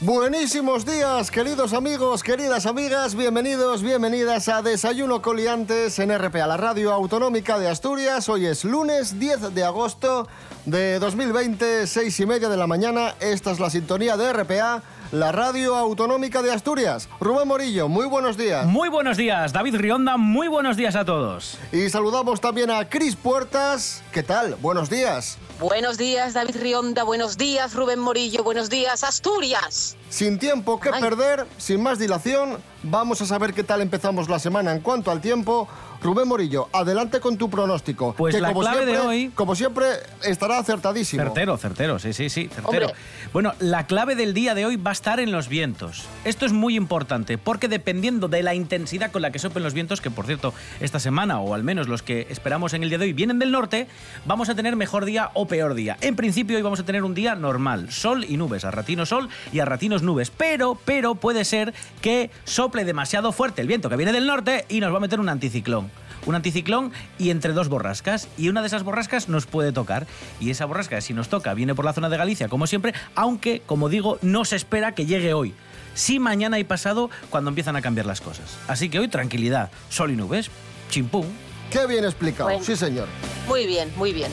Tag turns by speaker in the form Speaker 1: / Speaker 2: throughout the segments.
Speaker 1: Buenísimos días, queridos amigos, queridas amigas, bienvenidos, bienvenidas a Desayuno Coliantes en RPA, la radio autonómica de Asturias. Hoy es lunes 10 de agosto de 2020, seis y media de la mañana. Esta es la sintonía de RPA, la radio autonómica de Asturias. Rubén Morillo, muy buenos días.
Speaker 2: Muy buenos días, David Rionda, muy buenos días a todos.
Speaker 1: Y saludamos también a Cris Puertas. ¿Qué tal? Buenos días.
Speaker 3: Buenos días, David Rionda. Buenos días, Rubén Morillo. Buenos días, Asturias.
Speaker 1: Sin tiempo que
Speaker 3: Ay.
Speaker 1: perder, sin más dilación, vamos a saber qué tal empezamos la semana en cuanto al tiempo. Rubén Morillo, adelante con tu pronóstico.
Speaker 2: Pues
Speaker 1: que
Speaker 2: la
Speaker 1: como
Speaker 2: clave de
Speaker 1: siempre,
Speaker 2: hoy-
Speaker 1: Como siempre, estará acertadísimo.
Speaker 2: Certero, certero, sí, sí, sí, certero.
Speaker 3: Hombre.
Speaker 2: Bueno, la clave del día de hoy va a estar en los vientos. Esto es muy importante porque dependiendo de la intensidad con la que soplen los vientos, que por cierto, esta semana, o al menos los que esperamos en el día de hoy, vienen del norte, vamos a tener mejor día o peor día. En principio hoy vamos a tener un día normal, sol y nubes, a ratinos sol y a ratinos nubes, pero, pero puede ser que sople demasiado fuerte el viento que viene del norte y nos va a meter un anticiclón. un anticiclón y entre dos borrascas. Y una de esas borrascas nos puede tocar. Y esa borrasca, si nos toca, viene por la zona de Galicia, como siempre, aunque, como digo, no se espera que llegue hoy. Sí mañana y pasado, cuando empiezan a cambiar las cosas. Así que hoy tranquilidad, sol y nubes, chimpum.
Speaker 1: Qué bien explicado,
Speaker 3: Bueno.
Speaker 1: sí señor.
Speaker 3: Muy bien, muy bien.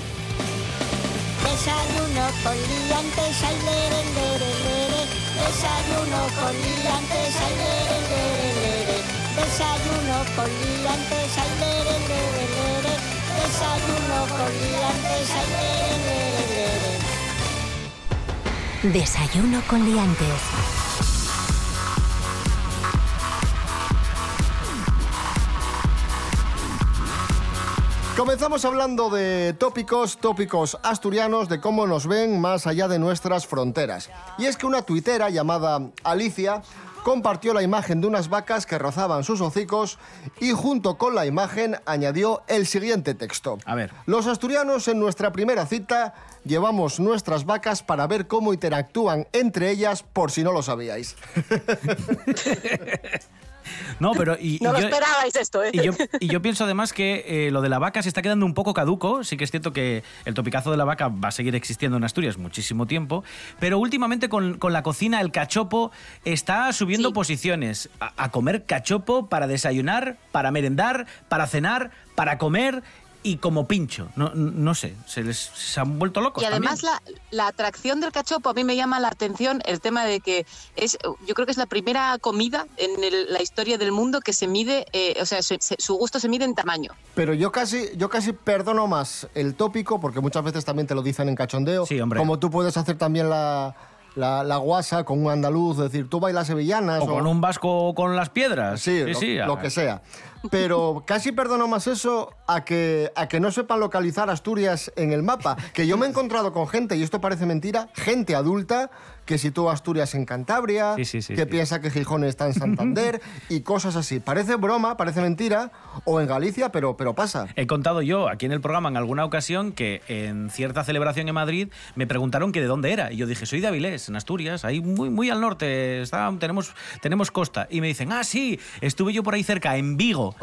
Speaker 4: Desayuno con liantes, ay, lere, lere, lere. Desayuno con liantes, ay, lere, lere, lere. Desayuno con liantes, ay, lere, lere, lere. Desayuno con liantes, ay, lere, lere, lere.
Speaker 5: Desayuno con liantes.
Speaker 1: Comenzamos hablando de tópicos, tópicos asturianos, de cómo nos ven más allá de nuestras fronteras. Y es que una tuitera llamada Alicia compartió la imagen de unas vacas que rozaban sus hocicos y junto con la imagen añadió el siguiente texto.
Speaker 2: A ver.
Speaker 1: Los asturianos en nuestra primera cita llevamos nuestras vacas para ver cómo interactúan entre ellas por si no lo sabíais.
Speaker 2: No, pero. Y,
Speaker 3: No
Speaker 2: y
Speaker 3: lo
Speaker 2: yo-
Speaker 3: esperabais esto, ¿eh?
Speaker 2: Y yo, y yo pienso además que eh, lo de la vaca se está quedando un poco caduco. Sí que es cierto que el topicazo de la vaca va a seguir existiendo en Asturias muchísimo tiempo. Pero últimamente con, con la cocina, el cachopo está subiendo
Speaker 3: Sí.
Speaker 2: posiciones. A, a comer cachopo para desayunar, para merendar, para cenar, para comer y como pincho. No, no sé, se les se han vuelto locos.
Speaker 3: Y además la, la atracción del cachopo a mí me llama la atención el tema de que es, yo creo que es la primera comida en el- la historia del mundo que se mide, eh, o sea, su, gusto se mide en tamaño.
Speaker 1: Pero yo casi, yo casi perdono más el tópico, porque muchas veces también te lo dicen en cachondeo.
Speaker 2: Sí, hombre.
Speaker 1: Como tú puedes hacer también la, la, la guasa con un andaluz, es decir, tú bailas sevillanas.
Speaker 2: O con un vasco con las piedras.
Speaker 1: Sí, lo, lo que sea. Pero casi perdono más eso a que, a que no sepan localizar Asturias en el mapa. Que yo me he encontrado con gente, y esto parece mentira, gente adulta que sitúa Asturias en Cantabria,
Speaker 2: Sí, sí, sí,
Speaker 1: que piensa que Gijón está en Santander y cosas así. Parece broma, parece mentira, o en Galicia, pero, pero pasa.
Speaker 2: He contado yo aquí en el programa en alguna ocasión que en cierta celebración en Madrid me preguntaron que de dónde era. Y yo dije, soy de Avilés, en Asturias, ahí muy, muy al norte, está, tenemos, tenemos costa. Y me dicen, ah, sí, estuve yo por ahí cerca, en Vigo.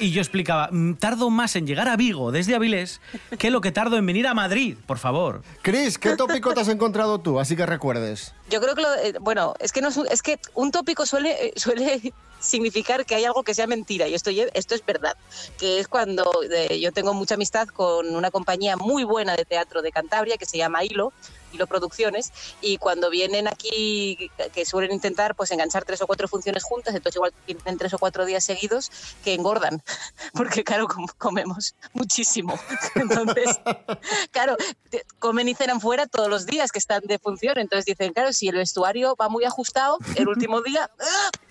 Speaker 2: Y yo explicaba, "Mm, tardo más en llegar a Vigo desde Avilés que lo que tardo en venir a Madrid, por favor.
Speaker 1: Cris, ¿qué tópico te has encontrado tú? Así que recuerdes.
Speaker 3: Yo creo que, lo, eh, bueno, es que, no es, un, es que un tópico suele, eh, suele significar que hay algo que sea mentira y esto, esto es verdad, que es cuando eh, yo tengo mucha amistad con una compañía muy buena de teatro de Cantabria que se llama Hilo, Hilo Producciones, y cuando vienen aquí, que suelen intentar pues enganchar tres o cuatro funciones juntas, entonces igual tienen tres o cuatro días seguidos que engordan, porque claro, com- comemos muchísimo. Entonces, claro, comen y cenan fuera todos los días que están de función. Entonces dicen, claro, si el vestuario va muy ajustado, el último día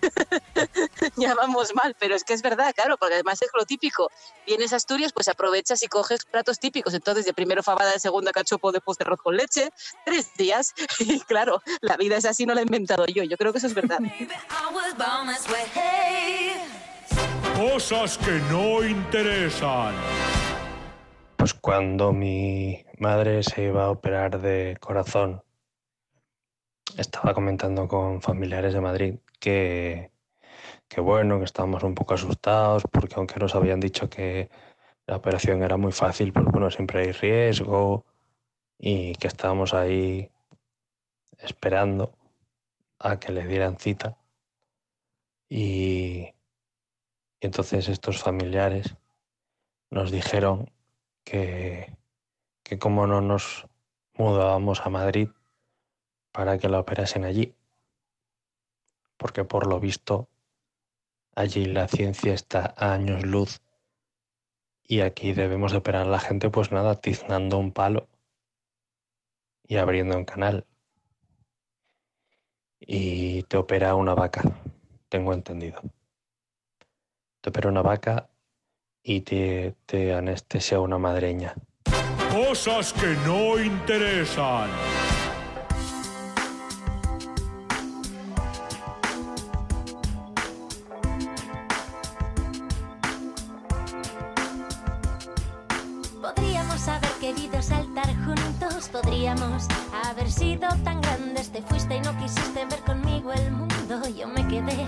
Speaker 3: ya vamos mal. Pero es que es verdad, claro, porque además es lo típico. Vienes a Asturias, pues aprovechas y coges platos típicos. Entonces, de primero fabada, de segunda cachopo, después de arroz con leche, tres días. Y claro, la vida es así, no la he inventado yo. Yo creo que eso es verdad.
Speaker 6: Cosas que no interesan.
Speaker 7: Pues cuando mi madre se iba a operar de corazón, estaba comentando con familiares de Madrid que, que bueno, que estábamos un poco asustados porque aunque nos habían dicho que la operación era muy fácil, pues bueno, siempre hay riesgo y que estábamos ahí esperando a que le dieran cita. Y, y entonces estos familiares nos dijeron que, que como no nos mudábamos a Madrid para que la operasen allí, porque por lo visto allí la ciencia está a años luz y aquí debemos de operar a la gente pues nada, tiznando un palo y abriendo un canal. Y te opera una vaca, tengo entendido. Te opera una vaca y te, te anestesia una madreña.
Speaker 6: Cosas que no interesan.
Speaker 8: Podríamos haber querido saltar juntos, podríamos haber sido tan grandes. Te fuiste y no quisiste ver conmigo el mundo. Yo me quedé.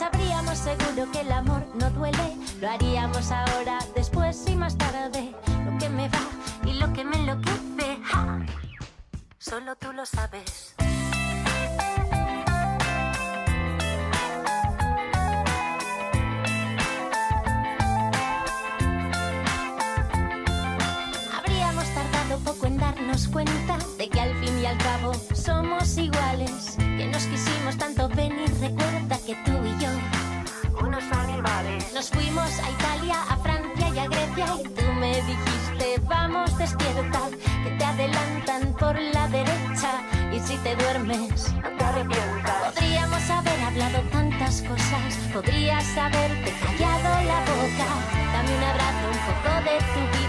Speaker 8: Sabríamos seguro que el amor no duele. Lo haríamos ahora, después y más tarde. Lo que me va y lo que me enloquece. ¡ja! Solo tú lo sabes. Darnos cuenta de que al fin y al cabo somos iguales. Que nos quisimos tanto venir, recuerda que tú y yo, unos animales. Nos fuimos a Italia, a Francia y a Grecia y tú me dijiste, vamos despierta, que te adelantan por la derecha y si te duermes, no te arrepientas. Podríamos haber hablado tantas cosas, podrías haberte callado la boca. Dame un abrazo, un poco de tu vida,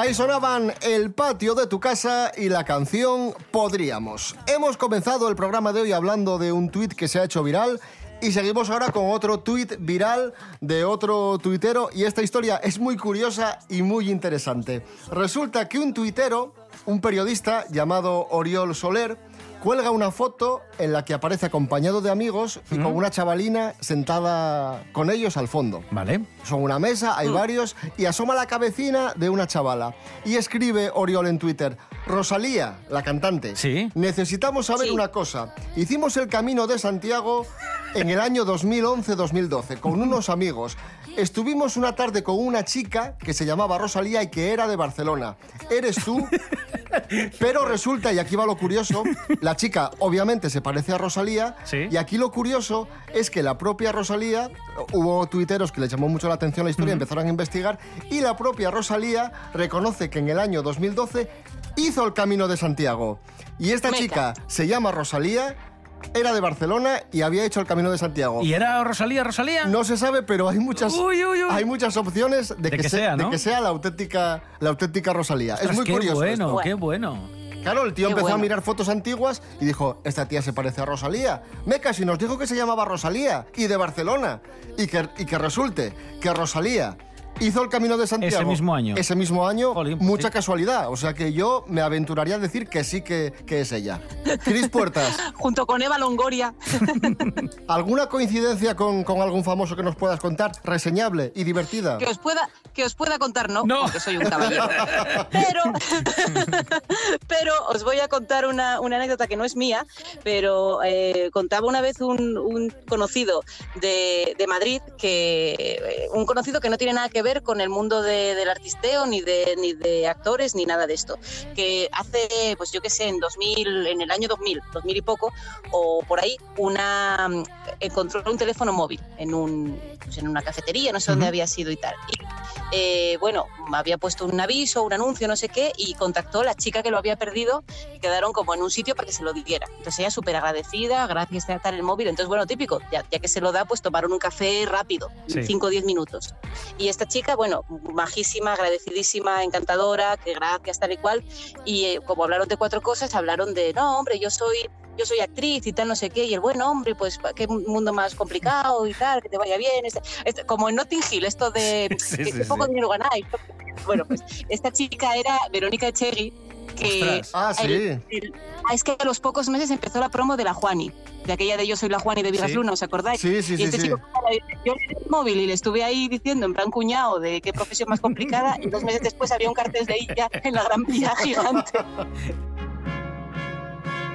Speaker 1: Ahí sonaban El patio de tu casa y la canción Podríamos. Hemos comenzado el programa de hoy hablando de un tuit que se ha hecho viral y seguimos ahora con otro tuit viral de otro tuitero y esta historia es muy curiosa y muy interesante. Resulta que un tuitero, un periodista llamado Oriol Soler, cuelga una foto en la que aparece acompañado de amigos y con una chavalina sentada con ellos al fondo.
Speaker 2: Vale.
Speaker 1: Son una mesa, hay varios, y asoma la cabecina de una chavala. Y escribe Oriol en Twitter, Rosalía, la cantante.
Speaker 2: Sí.
Speaker 1: Necesitamos saber
Speaker 3: Sí.
Speaker 1: una cosa. Hicimos el camino de Santiago en el año 2011-2012 con unos amigos. Estuvimos una tarde con una chica que se llamaba Rosalía y que era de Barcelona. ¿Eres tú? Pero resulta, y aquí va lo curioso, la chica obviamente se parece a Rosalía,
Speaker 2: Sí.
Speaker 1: y aquí lo curioso es que la propia Rosalía, hubo tuiteros que les llamó mucho la atención la historia, empezaron a investigar, y la propia Rosalía reconoce que en el año 2012 hizo el Camino de Santiago. Y esta
Speaker 3: Meca.
Speaker 1: chica se llama Rosalía, era de Barcelona y había hecho el Camino de Santiago.
Speaker 2: ¿Y era Rosalía, Rosalía?
Speaker 1: No se sabe, pero hay muchas,
Speaker 2: Uy, uy, uy.
Speaker 1: hay muchas opciones de,
Speaker 2: De que sea,
Speaker 1: de que sea la auténtica, la auténtica Rosalía. es muy
Speaker 2: qué
Speaker 1: curioso.
Speaker 2: bueno,
Speaker 1: esto.
Speaker 2: qué bueno.
Speaker 1: Claro, el tío
Speaker 3: Qué
Speaker 1: empezó a mirar fotos antiguas y dijo, esta tía se parece a Rosalía. Meca, si nos dijo que se llamaba Rosalía y de Barcelona. Y que, y que resulte que Rosalía hizo el Camino de Santiago.
Speaker 2: Ese mismo año.
Speaker 1: Ese mismo año,
Speaker 2: Jolín, pues
Speaker 1: mucha
Speaker 2: sí.
Speaker 1: casualidad. O sea que yo me aventuraría a decir que sí que, que es ella. Cris Puertas,
Speaker 3: Junto con Eva Longoria.
Speaker 1: ¿alguna coincidencia con, con algún famoso que nos puedas contar? Reseñable y divertida.
Speaker 3: Que os pueda, que os pueda contar, no,
Speaker 2: No.
Speaker 3: porque soy un caballero. Pero, pero os voy a contar una, una anécdota que no es mía, pero eh, contaba una vez un, un conocido de, de Madrid, que eh, un conocido que no tiene nada que ver con el mundo de- del artisteo, ni de, ni de actores, ni nada de esto. Que hace, pues yo qué sé, en 2000, en el año 2000, 2000 y poco, o por ahí, una encontró un teléfono móvil en, un, pues en una cafetería, no sé dónde
Speaker 2: Ujú.
Speaker 3: había sido y tal. eh, bueno, había puesto un aviso, un anuncio, no sé qué, y contactó a la chica que lo había perdido y quedaron como en un sitio para que se lo diera. Entonces ella súper agradecida, gracias a estar el móvil. Entonces, bueno, típico, ya, ya que se lo da, pues tomaron un café rápido,
Speaker 2: Sí.
Speaker 3: 5 o 10 minutos. Y esta chica, bueno, majísima, agradecidísima, encantadora, que gracias, tal y cual. Y eh, como hablaron de cuatro cosas, hablaron de, no, hombre, yo soy yo soy actriz y tal, no sé qué, y el buen hombre, pues qué mundo más complicado y tal, que te vaya bien. Este- este- como en Notting Hill, esto de
Speaker 2: Sí,
Speaker 3: que
Speaker 2: sí,
Speaker 3: qué poco dinero ganáis. Bueno, pues esta chica era Verónica Echegui, que.
Speaker 1: Ah, sí.
Speaker 3: el- el- ah, es que a los pocos meses empezó la promo de la Juani, de aquella de Yo soy la Juani de Vigas
Speaker 2: Sí.
Speaker 3: Luna, ¿os acordáis?
Speaker 1: Sí, sí,
Speaker 3: y
Speaker 1: sí,
Speaker 3: este
Speaker 1: sí.
Speaker 3: chico, yo le el móvil y le estuve ahí diciendo en plan cuñado de qué profesión más complicada y dos meses después había un cartel de ella en la Gran Vía gigante.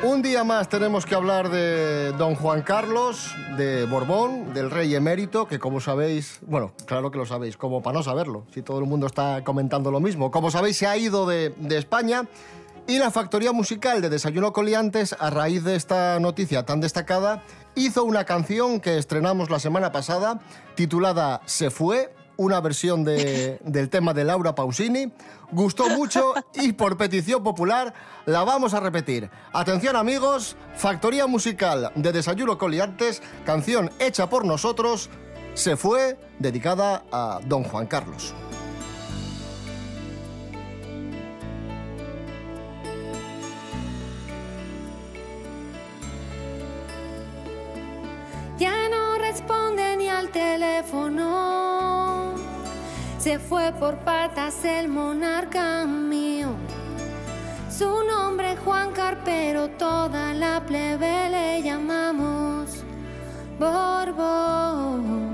Speaker 1: Un día más tenemos que hablar de don Juan Carlos de Borbón, del rey emérito, que como sabéis, bueno, claro que lo sabéis, como para no saberlo, si todo el mundo está comentando lo mismo, como sabéis se ha ido de, de España y la factoría musical de Desayuno Coliantes, a raíz de esta noticia tan destacada, hizo una canción que estrenamos la semana pasada, titulada Se fue, una versión de- del tema de Laura Pausini. Gustó mucho y por petición popular la vamos a repetir. Atención amigos, Factoría Musical de Desayuno Coliantes, canción hecha por nosotros, Se fue, dedicada a Don Juan Carlos.
Speaker 9: Responde ni al teléfono. Se fue por patas el monarca mío. Su nombre Juan Carpero, toda la plebe le llamamos Borbón.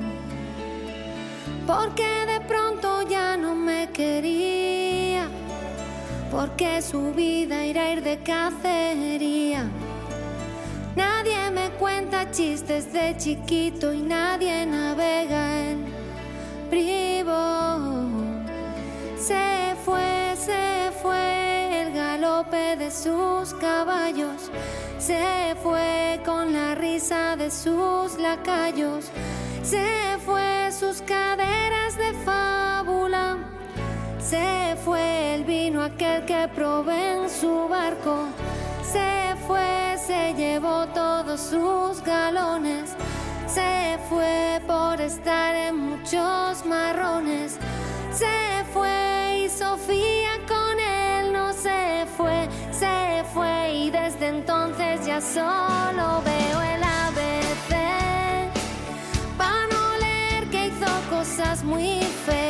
Speaker 9: Porque de pronto ya no me quería. Porque su vida era ir de cacería. Cuenta chistes de chiquito y nadie navega en privo. Se fue, se fue el galope de sus caballos. Se fue con la risa de sus lacayos. Se fue sus caderas de fábula. Se fue el vino aquel que probé en su barco. Se fue, se llevó todos sus galones. Se fue por estar en muchos marrones. Se fue y Sofía con él no se fue. Se fue y desde entonces ya solo veo el ABC. Para no leer que hizo cosas muy feas.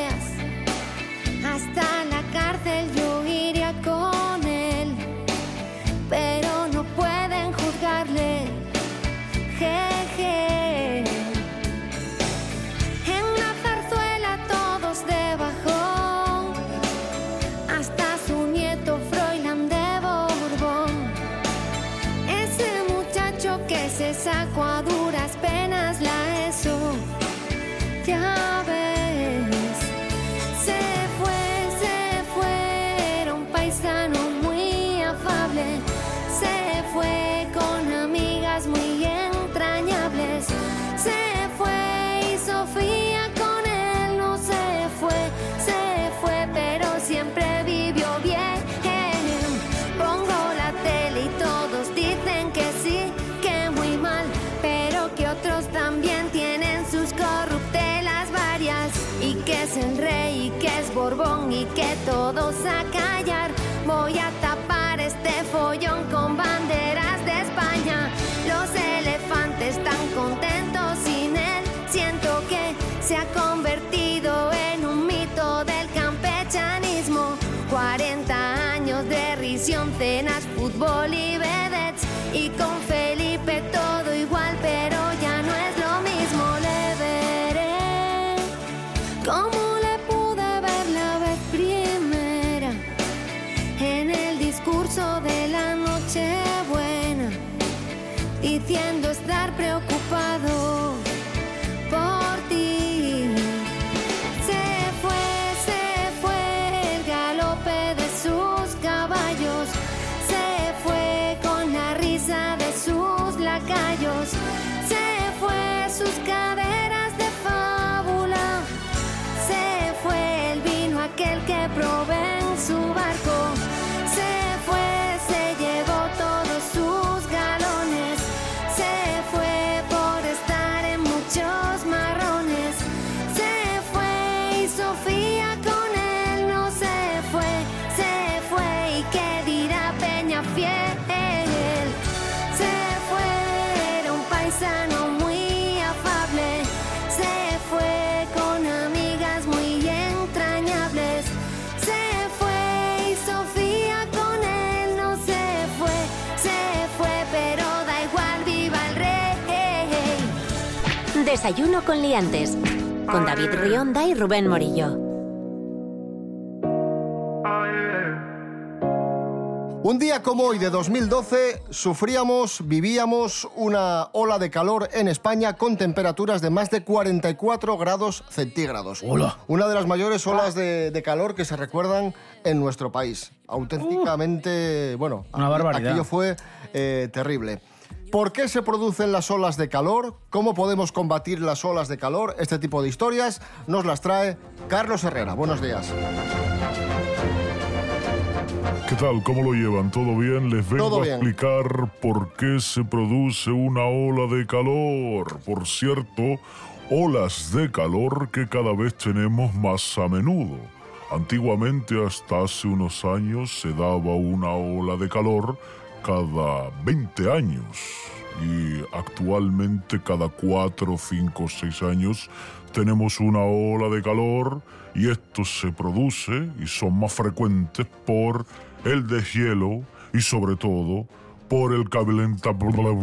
Speaker 5: Desayuno con liantes. Con David Rionda y Rubén Morillo.
Speaker 1: Un día como hoy de 2012 sufríamos, vivíamos una ola de calor en España con temperaturas de más de 44 grados centígrados.
Speaker 2: Hola.
Speaker 1: Una de las mayores olas de, de calor que se recuerdan en nuestro país. Auténticamente, bueno,
Speaker 2: Una barbaridad.
Speaker 1: aquello fue eh, terrible. ¿Por qué se producen las olas de calor? ¿Cómo podemos combatir las olas de calor? Este tipo de historias nos las trae Carlos Herrera. Buenos días.
Speaker 10: ¿Qué tal? ¿Cómo lo llevan? ¿Todo bien? Les vengo a explicar por qué se produce una ola de calor. Por cierto, olas de calor que cada vez tenemos más a menudo. Antiguamente, hasta hace unos años, se daba una ola de calor cada 20 años. Y actualmente, cada 4, 5, 6 años, tenemos una ola de calor y esto se produce y son más frecuentes por el deshielo y sobre todo por el calenta-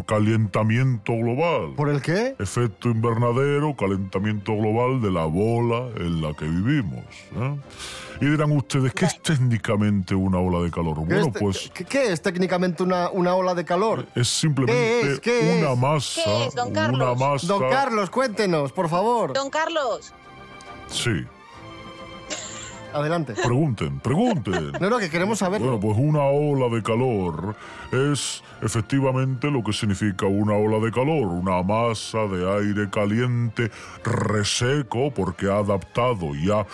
Speaker 10: calentamiento global.
Speaker 1: ¿Por el qué?
Speaker 10: Efecto invernadero, calentamiento global de la bola en la que vivimos. ¿eh? Y dirán ustedes, ¿qué es técnicamente una ola de calor?
Speaker 1: ¿Qué
Speaker 10: Bueno, pues
Speaker 1: ¿qué, qué es técnicamente una, una ola de calor?
Speaker 10: es simplemente
Speaker 1: ¿Qué es? ¿Qué
Speaker 10: una
Speaker 1: es?
Speaker 10: masa.
Speaker 3: ¿Qué es, don
Speaker 10: una
Speaker 3: Carlos?
Speaker 10: masa.
Speaker 1: Don Carlos, cuéntenos, por favor.
Speaker 3: Don Carlos,
Speaker 10: Sí,
Speaker 1: Adelante.
Speaker 10: pregunten, pregunten.
Speaker 1: No, no, que queremos saber.
Speaker 10: Bueno, pues una ola de calor es efectivamente lo que significa una ola de calor, una masa de aire caliente reseco porque ha adaptado y ha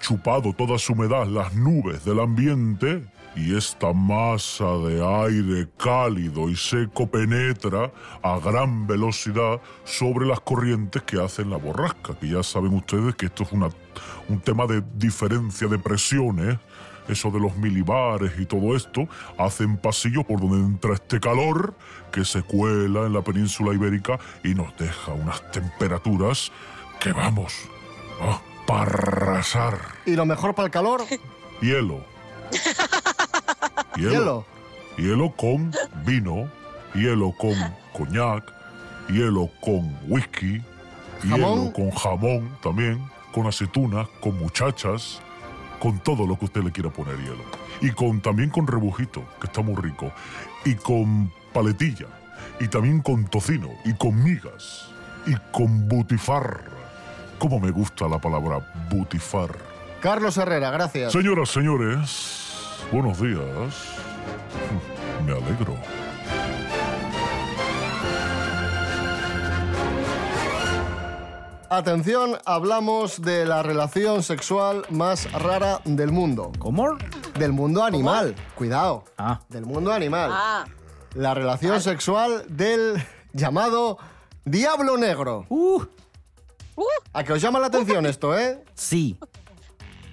Speaker 10: chupado toda su humedad las nubes del ambiente y esta masa de aire cálido y seco penetra a gran velocidad sobre las corrientes que hacen la borrasca, que ya saben ustedes que esto es una, un tema de diferencia de presiones eso de los milibares y todo esto, hacen pasillos por donde entra este calor que se cuela en la península ibérica y nos deja unas temperaturas que vamos, ah, para arrasar.
Speaker 1: ¿Y lo mejor para el calor?
Speaker 10: Hielo.
Speaker 1: Hielo.
Speaker 10: Hielo con vino, hielo con coñac, hielo con whisky,
Speaker 1: Jamón.
Speaker 10: hielo con jamón también, con aceitunas, con muchachas, con todo lo que usted le quiera poner hielo. Y con también con rebujito, que está muy rico. Y con paletilla. Y también con tocino. Y con migas. Y con butifarra. ¿Cómo me gusta la palabra butifarra?
Speaker 1: Carlos Herrera, gracias.
Speaker 10: Señoras, señores, buenos días. Me alegro.
Speaker 1: Atención, hablamos de la relación sexual más rara del mundo.
Speaker 2: ¿Cómo?
Speaker 1: Del mundo animal. Cuidado.
Speaker 2: Ah.
Speaker 1: Del mundo animal.
Speaker 3: ah,
Speaker 1: La relación sexual del llamado Diablo Negro.
Speaker 2: Uh,
Speaker 1: ¿A que os llama la atención esto, eh?
Speaker 2: sí.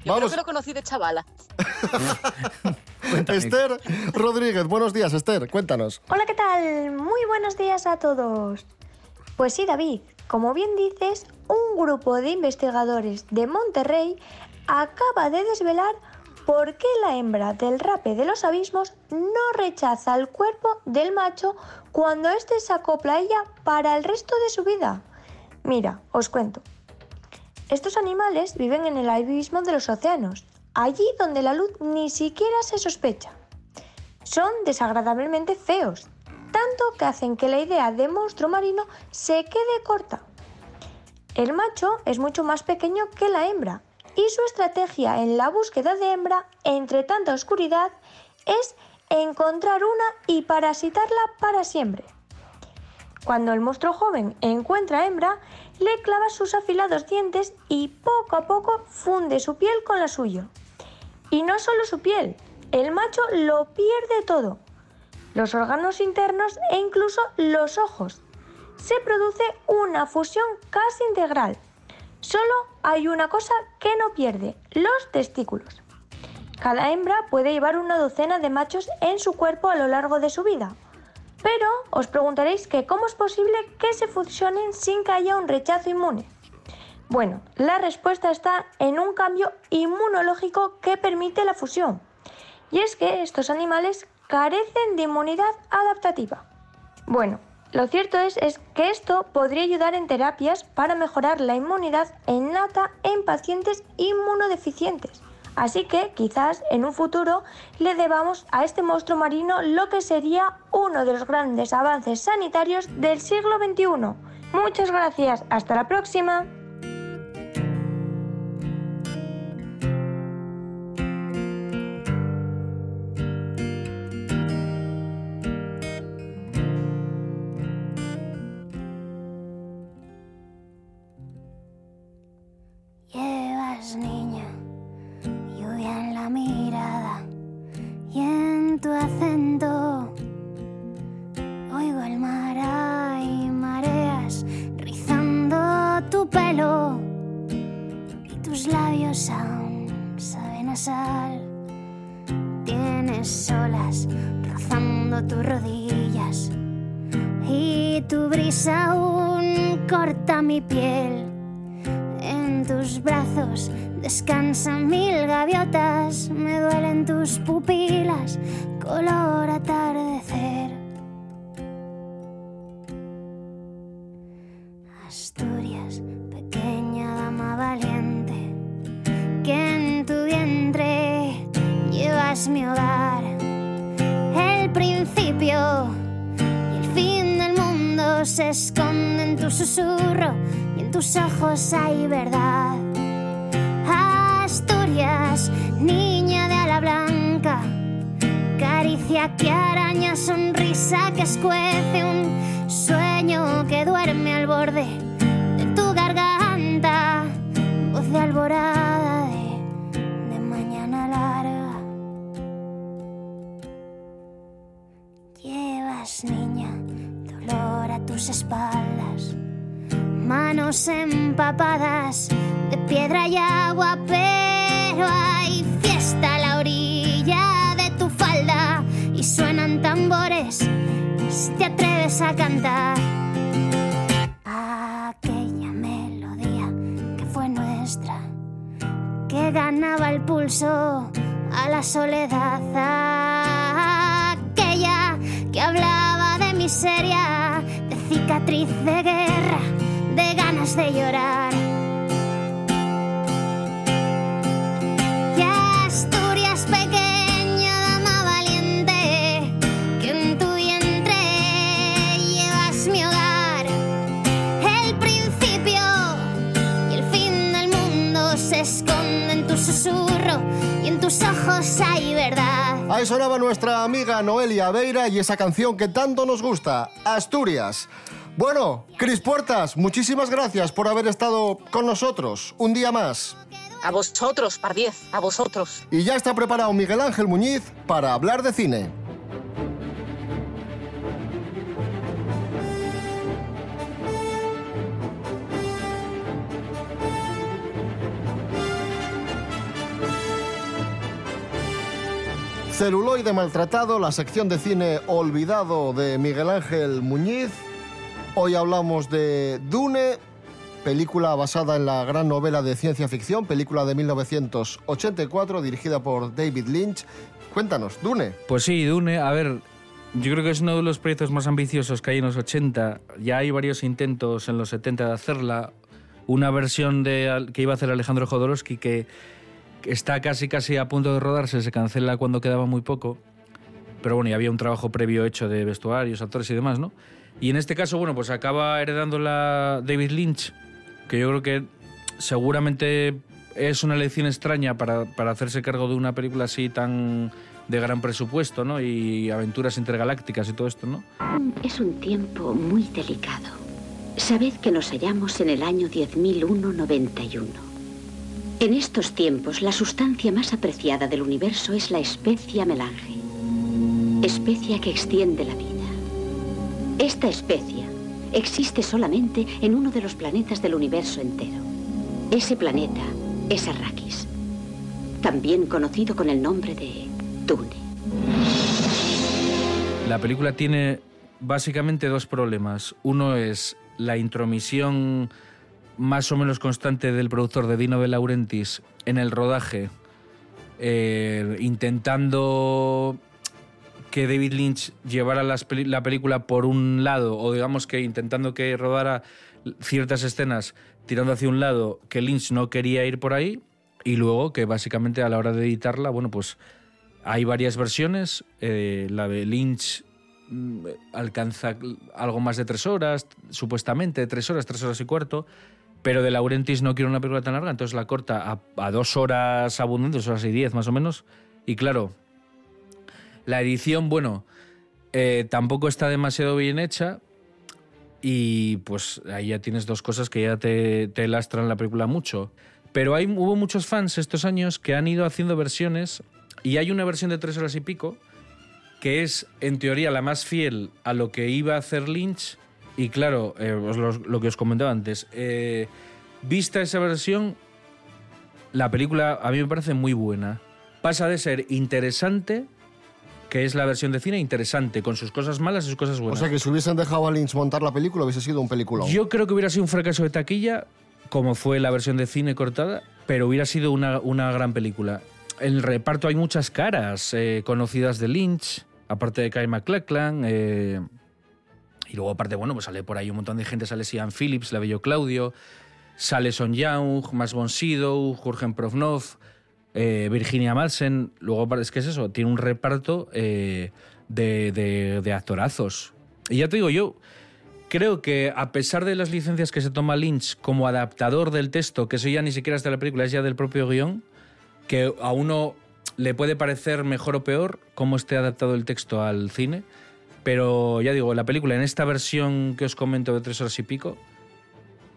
Speaker 3: Yo creo
Speaker 1: Vamos,
Speaker 3: que lo conocí de chavala.
Speaker 1: Esther Rodríguez. Buenos días, Esther. Cuéntanos.
Speaker 11: Hola, ¿qué tal? Muy buenos días a todos. Pues sí, David, como bien dices, un grupo de investigadores de Monterrey acaba de desvelar por qué la hembra del rape de los abismos no rechaza el cuerpo del macho cuando éste se acopla a ella para el resto de su vida. Mira, os cuento. Estos animales viven en el abismo de los océanos, allí donde la luz ni siquiera se sospecha. Son desagradablemente feos, tanto que hacen que la idea de monstruo marino se quede corta. El macho es mucho más pequeño que la hembra y su estrategia en la búsqueda de hembra entre tanta oscuridad es encontrar una y parasitarla para siempre. Cuando el monstruo joven encuentra hembra, le clava sus afilados dientes y poco a poco funde su piel con la suya. Y no solo su piel, el macho lo pierde todo. Los órganos internos e incluso los ojos. Se produce una fusión casi integral. Solo hay una cosa que no pierde, los testículos. Cada hembra puede llevar una docena de machos en su cuerpo a lo largo de su vida. Pero os preguntaréis que cómo es posible que se fusionen sin que haya un rechazo inmune. Bueno, la respuesta está en un cambio inmunológico que permite la fusión. Y es que estos animales carecen de inmunidad adaptativa. Bueno, Lo cierto es, es que esto podría ayudar en terapias para mejorar la inmunidad innata en pacientes inmunodeficientes. Así que quizás en un futuro le debamos a este monstruo marino lo que sería uno de los grandes avances sanitarios del siglo XXI. Muchas gracias, hasta la próxima.
Speaker 12: El mar hay mareas rizando tu pelo y tus labios aún saben a sal. Tienes olas rozando tus rodillas y tu brisa aún corta mi piel. En tus brazos descansan mil gaviotas, me duelen tus pupilas, color atardecer. Ojos hay verdad. Asturias, niña de ala blanca, caricia que araña, sonrisa que escuece, un sueño que duerme al borde de tu garganta, voz de alborada de, de mañana larga. Llevas, niña, dolor a tus espaldas, manos empapadas de piedra y agua, pero hay fiesta a la orilla de tu falda y suenan tambores si te atreves a cantar. Aquella melodía que fue nuestra, que ganaba el pulso a la soledad. Aquella que hablaba de miseria, de cicatriz de guerra, de ganas de llorar. Y Asturias pequeña, dama valiente, que en tu vientre llevas mi hogar. El principio y el fin del mundo se esconden en tu susurro y en tus ojos hay verdad.
Speaker 1: Ahí sonaba nuestra amiga Noelia Veira y esa canción que tanto nos gusta, Asturias. Bueno, Cris Puertas, muchísimas gracias por haber estado con nosotros un día más.
Speaker 3: A vosotros, par 10, a vosotros.
Speaker 1: Y ya está preparado Miguel Ángel Muñiz para hablar de cine. Celuloide maltratado, la sección de cine olvidado de Miguel Ángel Muñiz. Hoy hablamos de Dune, película basada en la gran novela de ciencia ficción, película de 1984 dirigida por David Lynch. Cuéntanos, Dune.
Speaker 13: Pues sí, Dune, a ver, yo creo que es uno de los proyectos más ambiciosos que hay en los 80. Ya hay varios intentos en los 70 de hacerla. Una versión de, que iba a hacer Alejandro Jodorowsky que está casi casi a punto de rodarse, se cancela cuando quedaba muy poco. Pero bueno, y había un trabajo previo hecho de vestuarios, actores y demás, ¿no? Y en este caso, bueno, pues acaba heredando la David Lynch, que yo creo que seguramente es una elección extraña para, para hacerse cargo de una película así tan de gran presupuesto, ¿no? Y aventuras intergalácticas y todo esto, ¿no?
Speaker 14: Es un tiempo muy delicado. Sabed que nos hallamos en el año 10.001-91. En estos tiempos, la sustancia más apreciada del universo es la especia melange, especia que extiende la vida. Esta especia existe solamente en uno de los planetas del universo entero. Ese planeta es Arrakis, también conocido con el nombre de Dune.
Speaker 13: La película tiene básicamente dos problemas. Uno es la intromisión más o menos constante del productor de Dino de Laurentiis en el rodaje, eh, intentando que David Lynch llevara la película por un lado, o digamos que intentando que rodara ciertas escenas tirando hacia un lado, que Lynch no quería ir por ahí, y luego que básicamente a la hora de editarla, bueno, pues hay varias versiones. eh, la de Lynch mm, alcanza algo más de tres horas, supuestamente tres horas, tres horas y cuarto. Pero de Laurentis no quiere una película tan larga, entonces la corta a, a dos horas abundantes, dos horas y diez más o menos. Y claro, la edición, bueno, eh, tampoco está demasiado bien hecha. Y pues ahí ya tienes dos cosas que ya te, lastran la película mucho. Pero hay, hubo muchos fans estos años que han ido haciendo versiones. Y hay una versión de tres horas y pico que es en teoría la más fiel a lo que iba a hacer Lynch. Y claro, eh, lo, lo que os comentaba antes, eh, vista esa versión, la película a mí me parece muy buena. Pasa de ser interesante, que es la versión de cine, interesante, con sus cosas malas y sus cosas
Speaker 1: O
Speaker 13: buenas.
Speaker 1: sea que si hubiesen dejado a Lynch montar la película hubiese sido un peliculón.
Speaker 13: Yo creo que hubiera sido un fracaso de taquilla, como fue la versión de cine cortada, pero hubiera sido una, una gran película. En el reparto hay muchas caras eh, conocidas de Lynch, aparte de Kyle MacLachlan. eh, y luego, aparte, bueno, pues sale por ahí un montón de gente. Sale Sian Phillips, la Bello Claudio, sale Son Young, Max von Sydow, Jürgen Provnov, eh, Virginia Madsen. Luego, es que es eso, tiene un reparto eh, de, de- de actorazos. Y ya te digo, yo creo que a pesar de las licencias que se toma Lynch como adaptador del texto, que eso ya ni siquiera es de la película, es ya del propio guion, que a uno le puede parecer mejor o peor cómo esté adaptado el texto al cine, pero ya digo, la película en esta versión que os comento de tres horas y pico,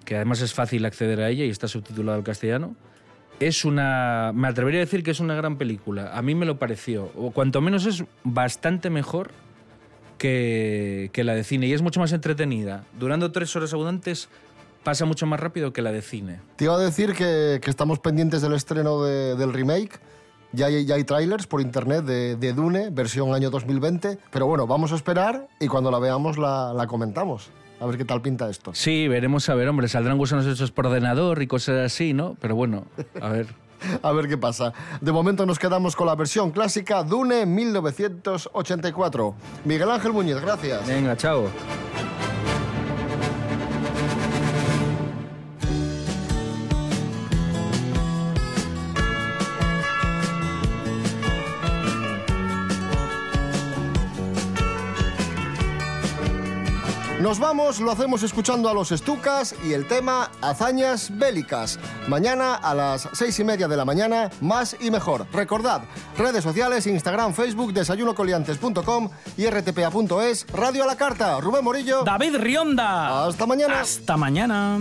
Speaker 13: que además es fácil acceder a ella y está subtitulado al castellano, es una. Me atrevería a decir que es una gran película. A mí me lo pareció. O cuanto menos es bastante mejor que, que la de cine. Y es mucho más entretenida. Durando tres horas abundantes, pasa mucho más rápido que la de cine.
Speaker 1: Te iba a decir que, que estamos pendientes del estreno de- del remake. Ya hay, ya hay trailers por internet de, de Dune, versión año 2020. Pero bueno, vamos a esperar y cuando la veamos la, la comentamos. A ver qué tal pinta esto.
Speaker 13: Sí, veremos a ver, hombre, saldrán gusanos hechos por ordenador y cosas así, ¿no? Pero bueno, a ver.
Speaker 1: A ver qué pasa. De momento nos quedamos con la versión clásica Dune 1984. Miguel Ángel Muñiz, gracias.
Speaker 13: Venga, chao.
Speaker 1: Nos vamos, lo hacemos escuchando a los Estucas y el tema Hazañas Bélicas. Mañana a las seis y media de la mañana, más y mejor. Recordad, redes sociales, Instagram, Facebook, desayunocoliantes.com y rtpa.es, Radio a la Carta. Rubén Morillo.
Speaker 2: David Rionda.
Speaker 1: Hasta mañana.
Speaker 2: Hasta mañana.